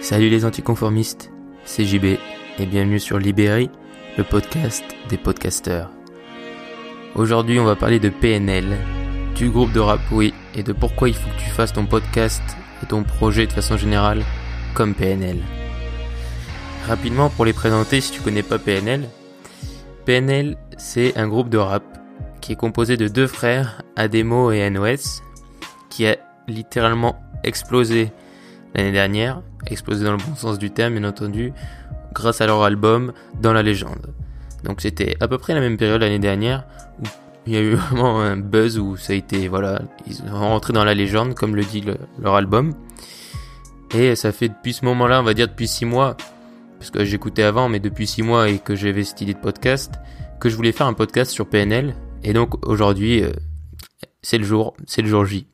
Salut les anticonformistes, c'est JB et bienvenue sur Libéry, le podcast des podcasteurs. Aujourd'hui, on va parler de PNL, du groupe de rap, oui, et de pourquoi il faut que tu fasses ton podcast et ton projet de façon générale comme PNL. Rapidement, pour les présenter, si tu connais pas PNL, PNL, c'est un groupe de rap qui est composé de deux frères, Ademo et NOS, qui a littéralement explosé l'année dernière, explosé dans le bon sens du terme bien entendu, grâce à leur album Dans la légende. Donc c'était à peu près la même période l'année dernière où il y a eu vraiment un buzz où ça a été voilà, ils sont rentrés dans la légende comme le dit leur album. Et ça fait depuis ce moment-là, on va dire depuis six mois, parce que j'écoutais avant, mais depuis six mois et que j'avais cette idée de podcast, que je voulais faire un podcast sur PNL. Et donc aujourd'hui, euh, c'est le jour, c'est le jour J.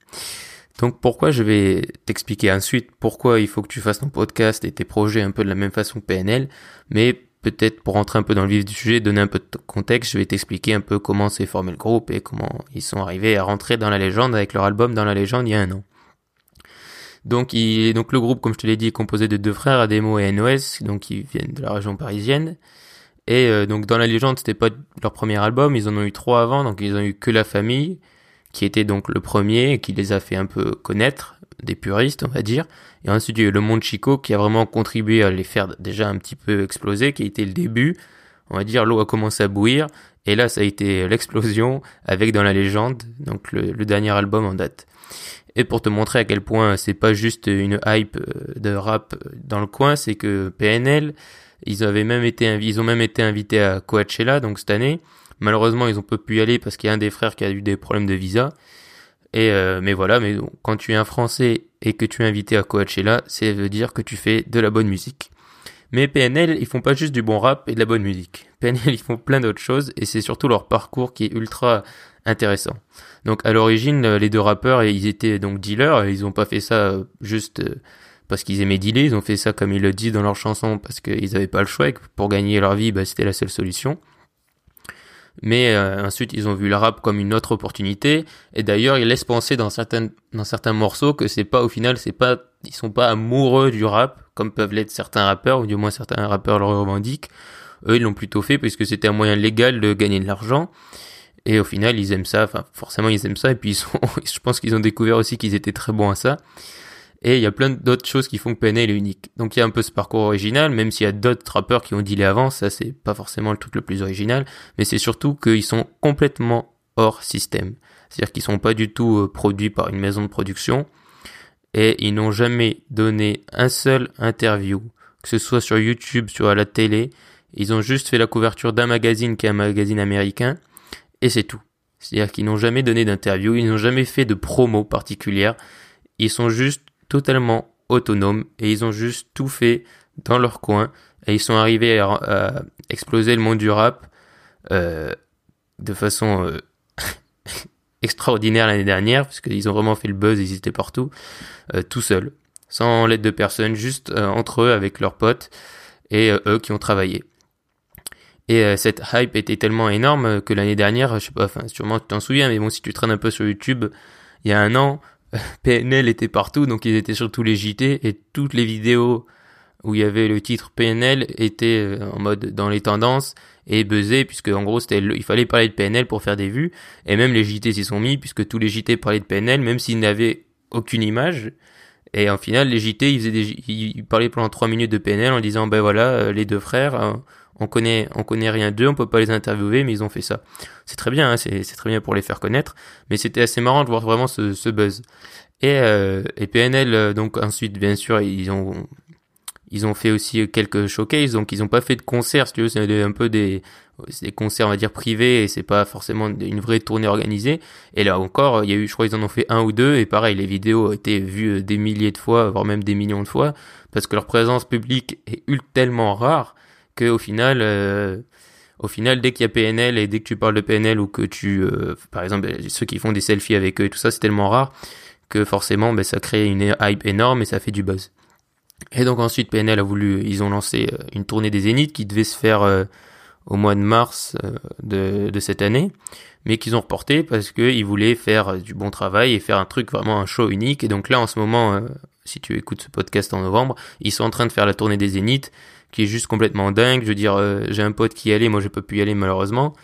Donc pourquoi je vais t'expliquer ensuite pourquoi il faut que tu fasses ton podcast et tes projets un peu de la même façon que PNL, mais peut-être pour rentrer un peu dans le vif du sujet, donner un peu de contexte, je vais t'expliquer un peu comment s'est formé le groupe et comment ils sont arrivés à rentrer dans la légende avec leur album Dans la légende il y a un an. Donc, il, donc le groupe, comme je te l'ai dit, est composé de deux frères, Ademo et NOS, donc ils viennent de la région parisienne. Et euh, donc dans la légende, c'était pas leur premier album, ils en ont eu trois avant, donc ils ont eu que la famille, qui était donc le premier qui les a fait un peu connaître, des puristes on va dire. Et ensuite il y a eu le monde Chico qui a vraiment contribué à les faire déjà un petit peu exploser, qui a été le début. On va dire l'eau a commencé à bouillir et là ça a été l'explosion avec dans la légende, donc le, dernier album en date. Et pour te montrer à quel point c'est pas juste une hype euh, de rap dans le coin, c'est que PNL, ils avaient même été, ils ont même été invités à Coachella donc cette année. Malheureusement, ils ont pas pu y aller parce qu'il y a un des frères qui a eu des problèmes de visa. Et euh, mais voilà, mais quand tu es un Français et que tu es invité à Coachella, c'est veut dire que tu fais de la bonne musique. Mais PNL, ils font pas juste du bon rap et de la bonne musique. PNL, ils font plein d'autres choses et c'est surtout leur parcours qui est ultra intéressant. Donc à l'origine, les deux rappeurs, ils étaient donc dealers, ils ont pas fait ça euh, juste euh, parce qu'ils aimaient dealer, ils ont fait ça comme ils le disent dans leur chanson parce qu'ils avaient pas le choix et que pour gagner leur vie, bah, c'était la seule solution. Mais euh, ensuite, ils ont vu le rap comme une autre opportunité. Et d'ailleurs, ils laissent penser dans certains dans certains morceaux que c'est pas au final, c'est pas ils sont pas amoureux du rap comme peuvent l'être certains rappeurs ou du moins certains rappeurs le revendiquent. Eux, ils l'ont plutôt fait puisque c'était un moyen légal de gagner de l'argent. Et au final, ils aiment ça. Enfin, forcément, ils aiment ça. Et puis, je pense qu'ils ont découvert aussi qu'ils étaient très bons à ça. Et il y a plein d'autres choses qui font que PNL est unique. Donc il y a un peu ce parcours original, même s'il y a d'autres rappeurs qui ont dealé avant, ça c'est pas forcément le truc le plus original, mais c'est surtout qu'ils sont complètement hors système. C'est-à-dire qu'ils sont pas du tout euh, produits par une maison de production, et ils n'ont jamais donné un seul interview, que ce soit sur YouTube, sur la télé, ils ont juste fait la couverture d'un magazine qui est un magazine américain, et c'est tout. C'est-à-dire qu'ils n'ont jamais donné d'interview, ils n'ont jamais fait de promo particulière, ils sont juste totalement autonomes et ils ont juste tout fait dans leur coin et ils sont arrivés à, exploser le monde du rap euh, de façon euh, extraordinaire l'année dernière parce qu'ils ont vraiment fait le buzz, ils étaient partout, euh, tout seuls, sans l'aide de personne, juste entre eux avec leurs potes et eux qui ont travaillé. Et cette hype était tellement énorme que l'année dernière, je sais pas, enfin sûrement tu t'en souviens, mais bon si tu traînes un peu sur YouTube, il y a un an, PNL était partout, donc ils étaient sur tous les JT et toutes les vidéos où il y avait le titre PNL étaient euh, en mode dans les tendances et buzzé puisque en gros c'était il fallait parler de PNL pour faire des vues et même les JT s'y sont mis puisque tous les JT parlaient de PNL même s'ils n'avaient aucune image et en final les JT ils faisaient des, ils parlaient pendant trois minutes de PNL en disant ben voilà euh, les deux frères hein, on connaît on connaît rien d'eux, on peut pas les interviewer, mais ils ont fait ça. C'est très bien, hein, c'est très bien pour les faire connaître, mais c'était assez marrant de voir vraiment ce, ce buzz. Et, euh, et PNL, euh, donc ensuite, bien sûr, ils ont ils ont fait aussi quelques showcases, donc ils ont pas fait de concerts, si tu veux, c'est un peu des des concerts on va dire privés et c'est pas forcément une vraie tournée organisée. Et là encore, il y a eu, je crois, ils en ont fait un ou deux et pareil, les vidéos ont été vues des milliers de fois, voire même des millions de fois, parce que leur présence publique est tellement rare que au final, euh, au final, dès qu'il y a PNL et dès que tu parles de PNL ou que tu, euh, par exemple, ceux qui font des selfies avec eux et tout ça, c'est tellement rare que forcément, ben, ça crée une hype énorme et ça fait du buzz. Et donc ensuite, PNL a voulu, ils ont lancé euh, une tournée des Zéniths qui devait se faire au mois de mars de, de cette année, mais qu'ils ont reporté parce qu'ils voulaient faire du bon travail et faire un truc vraiment un show unique. Et donc là, en ce moment, si tu écoutes ce podcast en novembre, ils sont en train de faire la tournée des Zéniths, qui est juste complètement dingue. Je veux dire, j'ai un pote qui y allait, moi j'ai pas pu y aller malheureusement.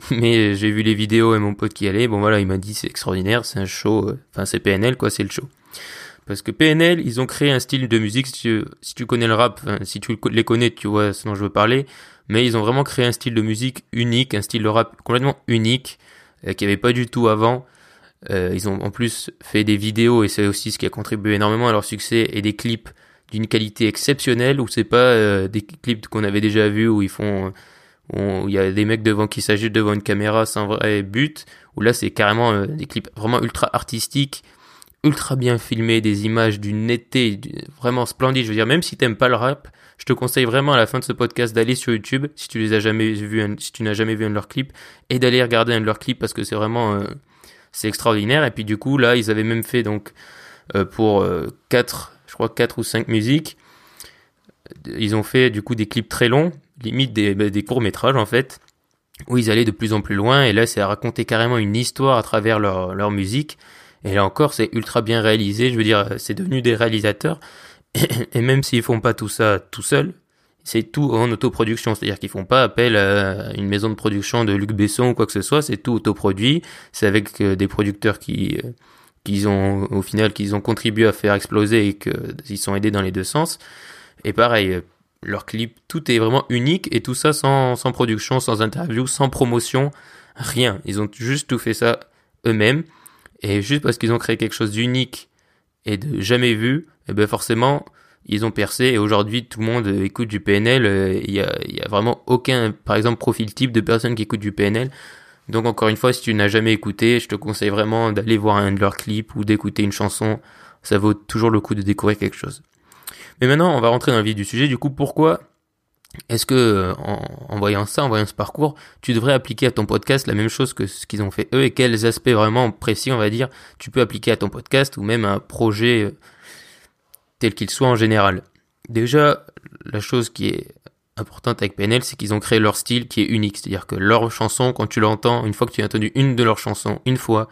Mais j'ai vu les vidéos et mon pote qui y allait, bon voilà, il m'a dit c'est extraordinaire, c'est un show, enfin c'est PNL quoi, c'est le show. Parce que PNL, ils ont créé un style de musique, si tu, connais le rap, si tu les connais, tu vois ce dont je veux parler, mais ils ont vraiment créé un style de musique unique, un style de rap complètement unique, euh, qui avait pas du tout avant. Euh, ils ont en plus fait des vidéos, et c'est aussi ce qui a contribué énormément à leur succès, et des clips d'une qualité exceptionnelle, où c'est pas euh, des clips qu'on avait déjà vus, où ils font... où il y a des mecs devant qui s'agitent devant une caméra sans vrai but, où là c'est carrément des clips vraiment ultra artistiques, ultra bien filmé, des images d'une netteté vraiment splendide. Je veux dire, même si t'aimes pas le rap, je te conseille vraiment à la fin de ce podcast d'aller sur YouTube si tu les as jamais vus, si tu n'as jamais vu un de leurs clips, et d'aller regarder un de leurs clips parce que c'est vraiment, euh, c'est extraordinaire. Et puis du coup, là, ils avaient même fait donc euh, pour euh, quatre, je crois quatre ou cinq musiques, ils ont fait du coup des clips très longs, limite des, bah, des courts métrages en fait, où ils allaient de plus en plus loin. Et là, c'est à raconter carrément une histoire à travers leur, leur musique. Et là encore, c'est ultra bien réalisé. Je veux dire, c'est devenu des réalisateurs. Et même s'ils font pas tout ça tout seuls, c'est tout en autoproduction. C'est-à-dire qu'ils font pas appel à une maison de production de Luc Besson ou quoi que ce soit. C'est tout autoproduit. C'est avec euh, des producteurs qui, euh, qu'ils ont, au final, qu'ils ont contribué à faire exploser et qu'ils sont aidés dans les deux sens. Et pareil, leur clip, tout est vraiment unique et tout ça sans, sans production, sans interview, sans promotion, rien. Ils ont juste tout fait ça eux-mêmes. Et juste parce qu'ils ont créé quelque chose d'unique et de jamais vu, et eh ben forcément, ils ont percé et aujourd'hui tout le monde écoute du PNL. Euh, il y a, y a vraiment aucun, par exemple, profil type de personne qui écoute du PNL. Donc encore une fois, si tu n'as jamais écouté, je te conseille vraiment d'aller voir un de leurs clips ou d'écouter une chanson. Ça vaut toujours le coup de découvrir quelque chose. Mais maintenant, on va rentrer dans le vif du sujet. Du coup, pourquoi est-ce que voyant ça, en voyant ce parcours, tu devrais appliquer à ton podcast la même chose que ce qu'ils ont fait eux et quels aspects vraiment précis, on va dire, tu peux appliquer à ton podcast ou même à un projet euh, tel qu'il soit en général? Déjà, la chose qui est importante avec PNL, c'est qu'ils ont créé leur style qui est unique. C'est-à-dire que leur chanson, quand tu l'entends, une fois que tu as entendu une de leurs chansons, une fois,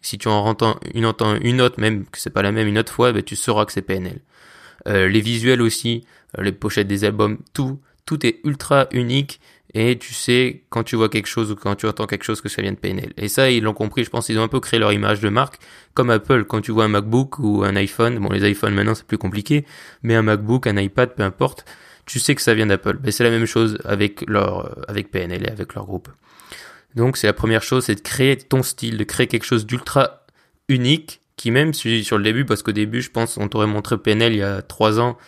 si tu en entends une, entends une autre, même que c'est pas la même une autre fois, ben, tu sauras que c'est PNL. Euh, les visuels aussi, euh, les pochettes des albums, tout, tout est ultra unique et tu sais quand tu vois quelque chose ou quand tu entends quelque chose que ça vient de PNL. Et ça, ils l'ont compris, je pense, ils ont un peu créé leur image de marque, comme Apple, quand tu vois un MacBook ou un iPhone, bon les iPhones maintenant c'est plus compliqué, mais un MacBook, un iPad, peu importe, tu sais que ça vient d'Apple. Mais c'est la même chose avec leur, avec PNL et avec leur groupe. Donc c'est la première chose, c'est de créer ton style, de créer quelque chose d'ultra unique, qui même sur le début, parce qu'au début, je pense, on t'aurait montré PNL il y a trois ans,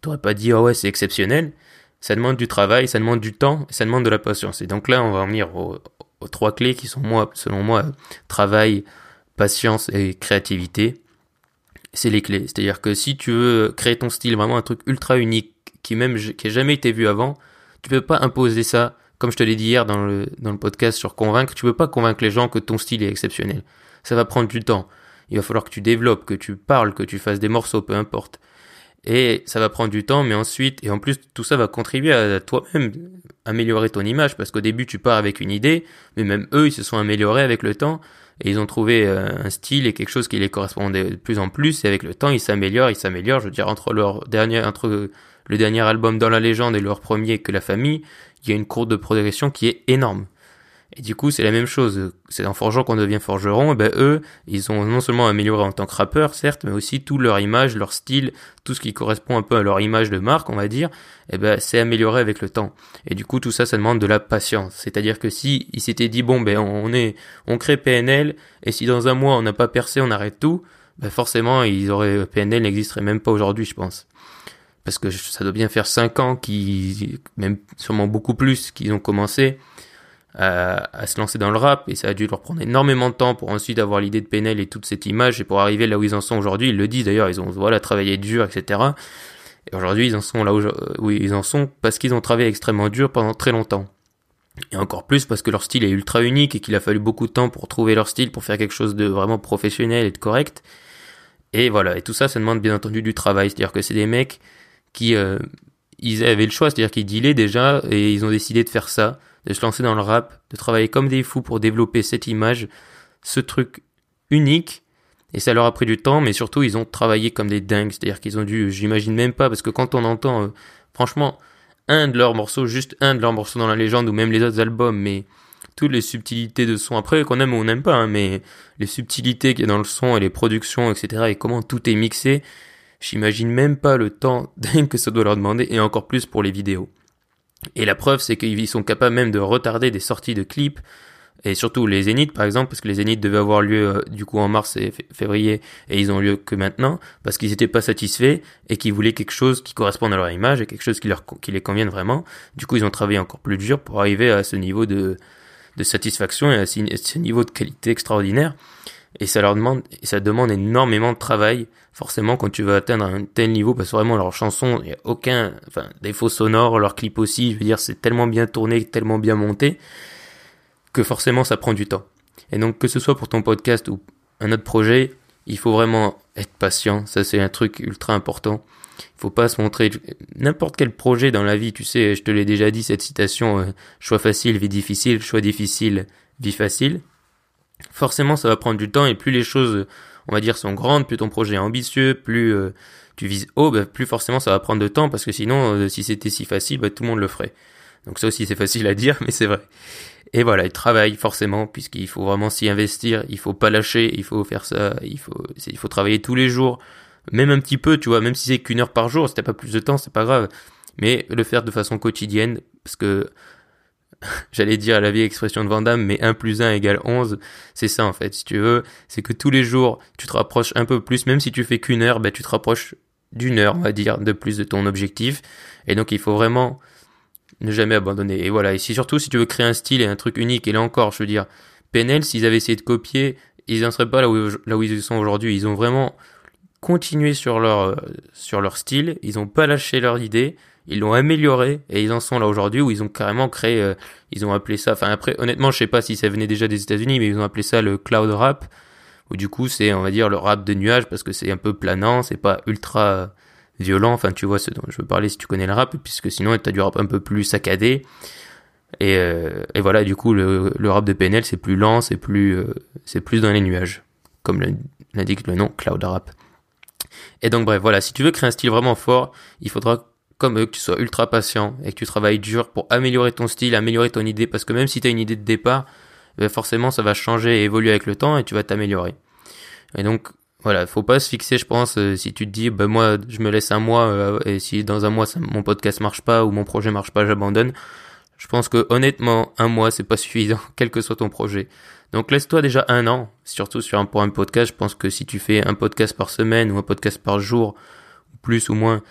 t'aurais pas dit, oh ouais, c'est exceptionnel. Ça demande du travail, ça demande du temps, ça demande de la patience. Et donc là, on va en venir aux, trois clés qui sont, moi, selon moi, travail, patience et créativité. C'est les clés. C'est-à-dire que si tu veux créer ton style, vraiment un truc ultra unique, qui même, qui a jamais été vu avant, tu peux pas imposer ça, comme je te l'ai dit hier dans le, dans le podcast sur convaincre, tu peux pas convaincre les gens que ton style est exceptionnel. Ça va prendre du temps. Il va falloir que tu développes, que tu parles, que tu fasses des morceaux, peu importe. Et ça va prendre du temps, mais ensuite, et en plus, tout ça va contribuer à toi-même améliorer ton image, parce qu'au début, tu pars avec une idée, mais même eux, ils se sont améliorés avec le temps, et ils ont trouvé euh, un style et quelque chose qui les correspondait de plus en plus, et avec le temps, ils s'améliorent, ils s'améliorent, je veux dire, entre leur dernier, entre le dernier album dans la légende et leur premier que la famille, il y a une courbe de progression qui est énorme. Et du coup, c'est la même chose. C'est en forgeant qu'on devient forgeron. Ben eux, ils ont non seulement amélioré en tant que rappeur, certes, mais aussi tout leur image, leur style, tout ce qui correspond un peu à leur image de marque, on va dire. Et ben c'est amélioré avec le temps. Et du coup, tout ça, ça demande de la patience. C'est-à-dire que si ils s'étaient dit bon, ben on est, on crée PNL, et si dans un mois on n'a pas percé, on arrête tout, ben forcément, ils auraient PNL n'existerait même pas aujourd'hui, je pense parce que ça doit bien faire cinq ans qui même sûrement beaucoup plus qu'ils ont commencé à, se lancer dans le rap et ça a dû leur prendre énormément de temps pour ensuite avoir l'idée de PNL et toute cette image et pour arriver là où ils en sont aujourd'hui. Ils le disent d'ailleurs, ils ont voilà travaillé dur, etc. Et aujourd'hui, ils en sont là où, ils en sont parce qu'ils ont travaillé extrêmement dur pendant très longtemps. Et encore plus parce que leur style est ultra unique et qu'il a fallu beaucoup de temps pour trouver leur style, pour faire quelque chose de vraiment professionnel et de correct. Et voilà, et tout ça, ça demande bien entendu du travail. C'est-à-dire que c'est des mecs qui, euh, ils avaient le choix, c'est-à-dire qu'ils dealaient déjà et ils ont décidé de faire ça, de se lancer dans le rap, de travailler comme des fous pour développer cette image, ce truc unique. Et ça leur a pris du temps, mais surtout ils ont travaillé comme des dingues, c'est-à-dire qu'ils ont dû, j'imagine même pas, parce que quand on entend, euh, franchement, un de leurs morceaux, juste un de leurs morceaux dans la légende ou même les autres albums, mais toutes les subtilités de son, après qu'on aime ou on n'aime pas, hein, mais les subtilités qu'il y a dans le son et les productions, etc. et comment tout est mixé, j'imagine même pas le temps que ça doit leur demander et encore plus pour les vidéos. Et la preuve, c'est qu'ils sont capables même de retarder des sorties de clips, et surtout les zéniths par exemple, parce que les zéniths devaient avoir lieu euh, du coup en mars et février, et ils ont lieu que maintenant, parce qu'ils n'étaient pas satisfaits et qu'ils voulaient quelque chose qui corresponde à leur image et quelque chose qui leur qui les convienne vraiment. Du coup, ils ont travaillé encore plus dur pour arriver à ce niveau de de satisfaction et à ce niveau de qualité extraordinaire. Et ça leur demande, ça demande énormément de travail, forcément, quand tu veux atteindre un tel niveau, parce que vraiment, leurs chansons, il n'y a aucun, enfin, défaut sonore, leur clip aussi, je veux dire, c'est tellement bien tourné, tellement bien monté, que forcément, ça prend du temps. Et donc, que ce soit pour ton podcast ou un autre projet, il faut vraiment être patient. Ça, c'est un truc ultra important. Il faut pas se montrer n'importe quel projet dans la vie. Tu sais, je te l'ai déjà dit cette citation euh, choix facile, vie difficile, choix difficile, vie facile. Forcément, ça va prendre du temps et plus les choses, on va dire, sont grandes, plus ton projet est ambitieux, plus euh, tu vises haut, bah, plus forcément ça va prendre de temps parce que sinon, euh, si c'était si facile, bah, tout le monde le ferait. Donc ça aussi, c'est facile à dire, mais c'est vrai. Et voilà, il travaille forcément puisqu'il faut vraiment s'y investir, il faut pas lâcher, il faut faire ça, il faut, il faut travailler tous les jours même un petit peu, tu vois, même si c'est qu'une heure par jour, si t'as pas plus de temps, c'est pas grave. Mais le faire de façon quotidienne, parce que j'allais dire la vieille expression de Vandame, mais 1 plus 1 égale 11, c'est ça en fait, si tu veux, c'est que tous les jours, tu te rapproches un peu plus, même si tu fais qu'une heure, ben, tu te rapproches d'une heure, on va dire, de plus de ton objectif. Et donc il faut vraiment ne jamais abandonner. Et voilà, et si surtout si tu veux créer un style et un truc unique, et là encore, je veux dire, PNL, s'ils avaient essayé de copier, ils n'en seraient pas là où, là où ils sont aujourd'hui. Ils ont vraiment continué sur leur euh, sur leur style, ils ont pas lâché leur idée, ils l'ont amélioré et ils en sont là aujourd'hui où ils ont carrément créé, euh, ils ont appelé ça. Enfin après, honnêtement, je sais pas si ça venait déjà des États-Unis, mais ils ont appelé ça le cloud rap, où du coup c'est on va dire le rap de nuages parce que c'est un peu planant, c'est pas ultra violent. Enfin tu vois ce dont je veux parler si tu connais le rap, puisque sinon t'as du rap un peu plus saccadé. Et, euh, voilà, du coup le, rap de PNL c'est plus lent, c'est plus c'est plus dans les nuages, comme l'indique le nom cloud rap. Et donc bref, voilà, si tu veux créer un style vraiment fort, il faudra comme eux que tu sois ultra patient et que tu travailles dur pour améliorer ton style, améliorer ton idée, parce que même si tu as une idée de départ, ben forcément ça va changer et évoluer avec le temps et tu vas t'améliorer. Et donc voilà, faut pas se fixer, je pense, euh, si tu te dis, ben moi je me laisse un mois euh, et si dans un mois mon podcast marche pas ou mon projet marche pas, j'abandonne. Je pense que honnêtement, un mois c'est pas suffisant, quel que soit ton projet. Donc laisse-toi déjà un an, surtout sur un, pour un podcast. Je pense que si tu fais un podcast par semaine ou un podcast par jour, plus ou moins,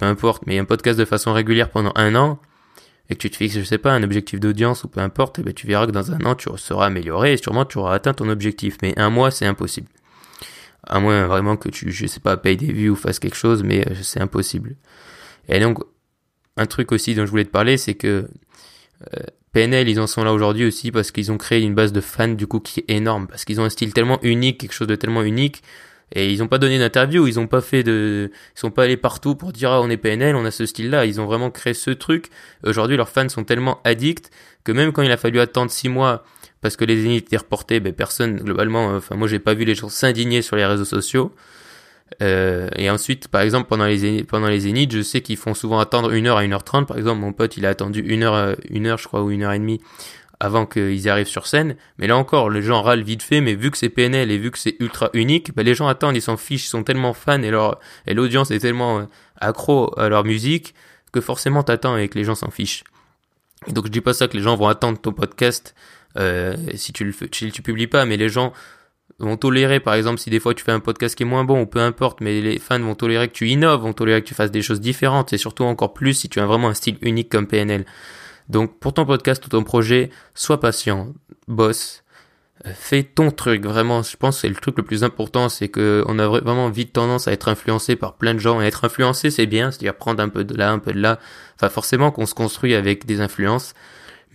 peu importe, mais un podcast de façon régulière pendant un an, et que tu te fixes, je sais pas, un objectif d'audience ou peu importe, et eh ben tu verras que dans un an tu seras amélioré et sûrement tu auras atteint ton objectif. Mais un mois c'est impossible. À moins vraiment que tu, je sais pas, payes des vues ou fasses quelque chose, mais euh, c'est impossible. Et donc, un truc aussi dont je voulais te parler, c'est que euh, PNL, ils en sont là aujourd'hui aussi parce qu'ils ont créé une base de fans du coup qui est énorme, parce qu'ils ont un style tellement unique, quelque chose de tellement unique, et ils ont pas donné d'interview, ils ont pas fait de, ils sont pas allés partout pour dire ah on est PNL, on a ce style-là, ils ont vraiment créé ce truc. Aujourd'hui, leurs fans sont tellement addicts que même quand il a fallu attendre six mois parce que les élites étaient reportés, ben personne globalement, enfin moi j'ai pas vu les gens s'indigner sur les réseaux sociaux. Euh, et ensuite, par exemple, pendant les zéniths, je sais qu'ils font souvent attendre une heure à 1h30. Par exemple, mon pote, il a attendu une heure, euh, une heure, je crois, ou une heure et demie avant qu'ils arrivent sur scène. Mais là encore, les gens râlent vite fait, mais vu que c'est PNL et vu que c'est ultra unique, bah, les gens attendent, ils s'en fichent, ils sont tellement fans et leur et l'audience est tellement euh, accro à leur musique que forcément t'attends et que les gens s'en fichent. Et donc je dis pas ça que les gens vont attendre ton podcast euh, si tu le si tu publies pas, mais les gens vont tolérer, par exemple, si des fois tu fais un podcast qui est moins bon ou peu importe, mais les fans vont tolérer que tu innoves, vont tolérer que tu fasses des choses différentes et surtout encore plus si tu as vraiment un style unique comme PNL. Donc pour ton podcast ou ton projet, sois patient, bosse, euh, fais ton truc. Vraiment, je pense que c'est le truc le plus important, c'est que on a vraiment vite tendance à être influencé par plein de gens. Et être influencé, c'est bien, c'est-à-dire prendre un peu de là, un peu de là. Enfin, forcément qu'on se construit avec des influences,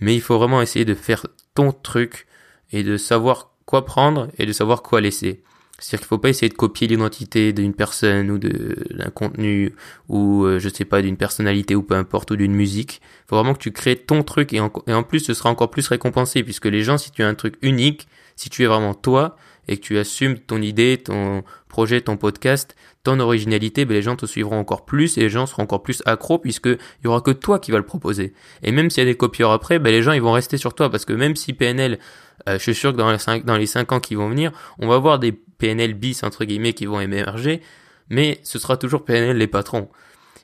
mais il faut vraiment essayer de faire ton truc et de savoir quoi prendre et de savoir quoi laisser. C'est-à-dire qu'il faut pas essayer de copier l'identité d'une personne ou d'un contenu ou euh, je sais pas d'une personnalité ou peu importe ou d'une musique. Il faut vraiment que tu crées ton truc et en, et en plus ce sera encore plus récompensé puisque les gens si tu as un truc unique, si tu es vraiment toi et que tu assumes ton idée, ton projet, ton podcast, ton originalité, ben les gens te suivront encore plus et les gens seront encore plus accros puisque il y aura que toi qui va le proposer. Et même s'il y a des copieurs après, ben les gens ils vont rester sur toi parce que même si PNL euh, je suis sûr que dans les 5 dans les cinq ans qui vont venir, on va voir des PNL bis entre guillemets qui vont émerger, mais ce sera toujours PNL les patrons.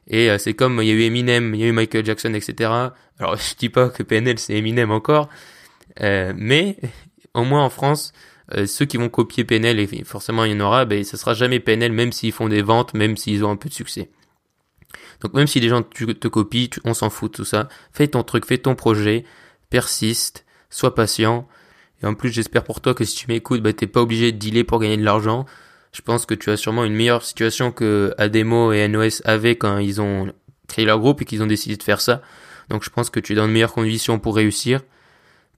Et euh, c'est comme il y a eu Eminem, il y a eu Michael Jackson, etc. Alors je dis pas que PNL c'est Eminem encore, euh, mais au moins en France, euh, ceux qui vont copier PNL, et forcément il y en aura, ben ça sera jamais PNL même s'ils font des ventes, même s'ils ont un peu de succès. Donc même si les gens te copient, on s'en fout de tout ça. Fais ton truc, fais ton projet, persiste, sois patient, et en plus, j'espère pour toi que si tu m'écoutes, bah, t'es pas obligé de dealer pour gagner de l'argent. Je pense que tu as sûrement une meilleure situation que Ademo et NOS avaient quand ils ont créé leur groupe et qu'ils ont décidé de faire ça. Donc je pense que tu es dans de meilleures conditions pour réussir,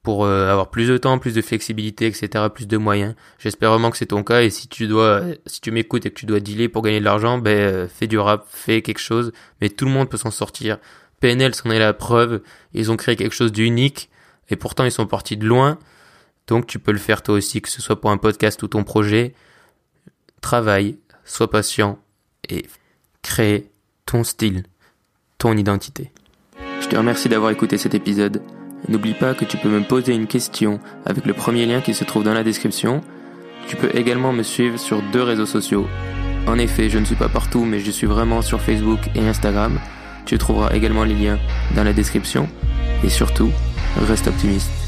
pour euh, avoir plus de temps, plus de flexibilité, etc., plus de moyens. J'espère vraiment que c'est ton cas et si tu dois, si tu m'écoutes et que tu dois dealer pour gagner de l'argent, ben euh, fais du rap, fais quelque chose. Mais tout le monde peut s'en sortir. PNL c'en est la preuve. Ils ont créé quelque chose d'unique et pourtant ils sont partis de loin. Donc tu peux le faire toi aussi, que ce soit pour un podcast ou ton projet. Travaille, sois patient et crée ton style, ton identité. Je te remercie d'avoir écouté cet épisode. N'oublie pas que tu peux me poser une question avec le premier lien qui se trouve dans la description. Tu peux également me suivre sur deux réseaux sociaux. En effet, je ne suis pas partout, mais je suis vraiment sur Facebook et Instagram. Tu trouveras également les liens dans la description. Et surtout, reste optimiste.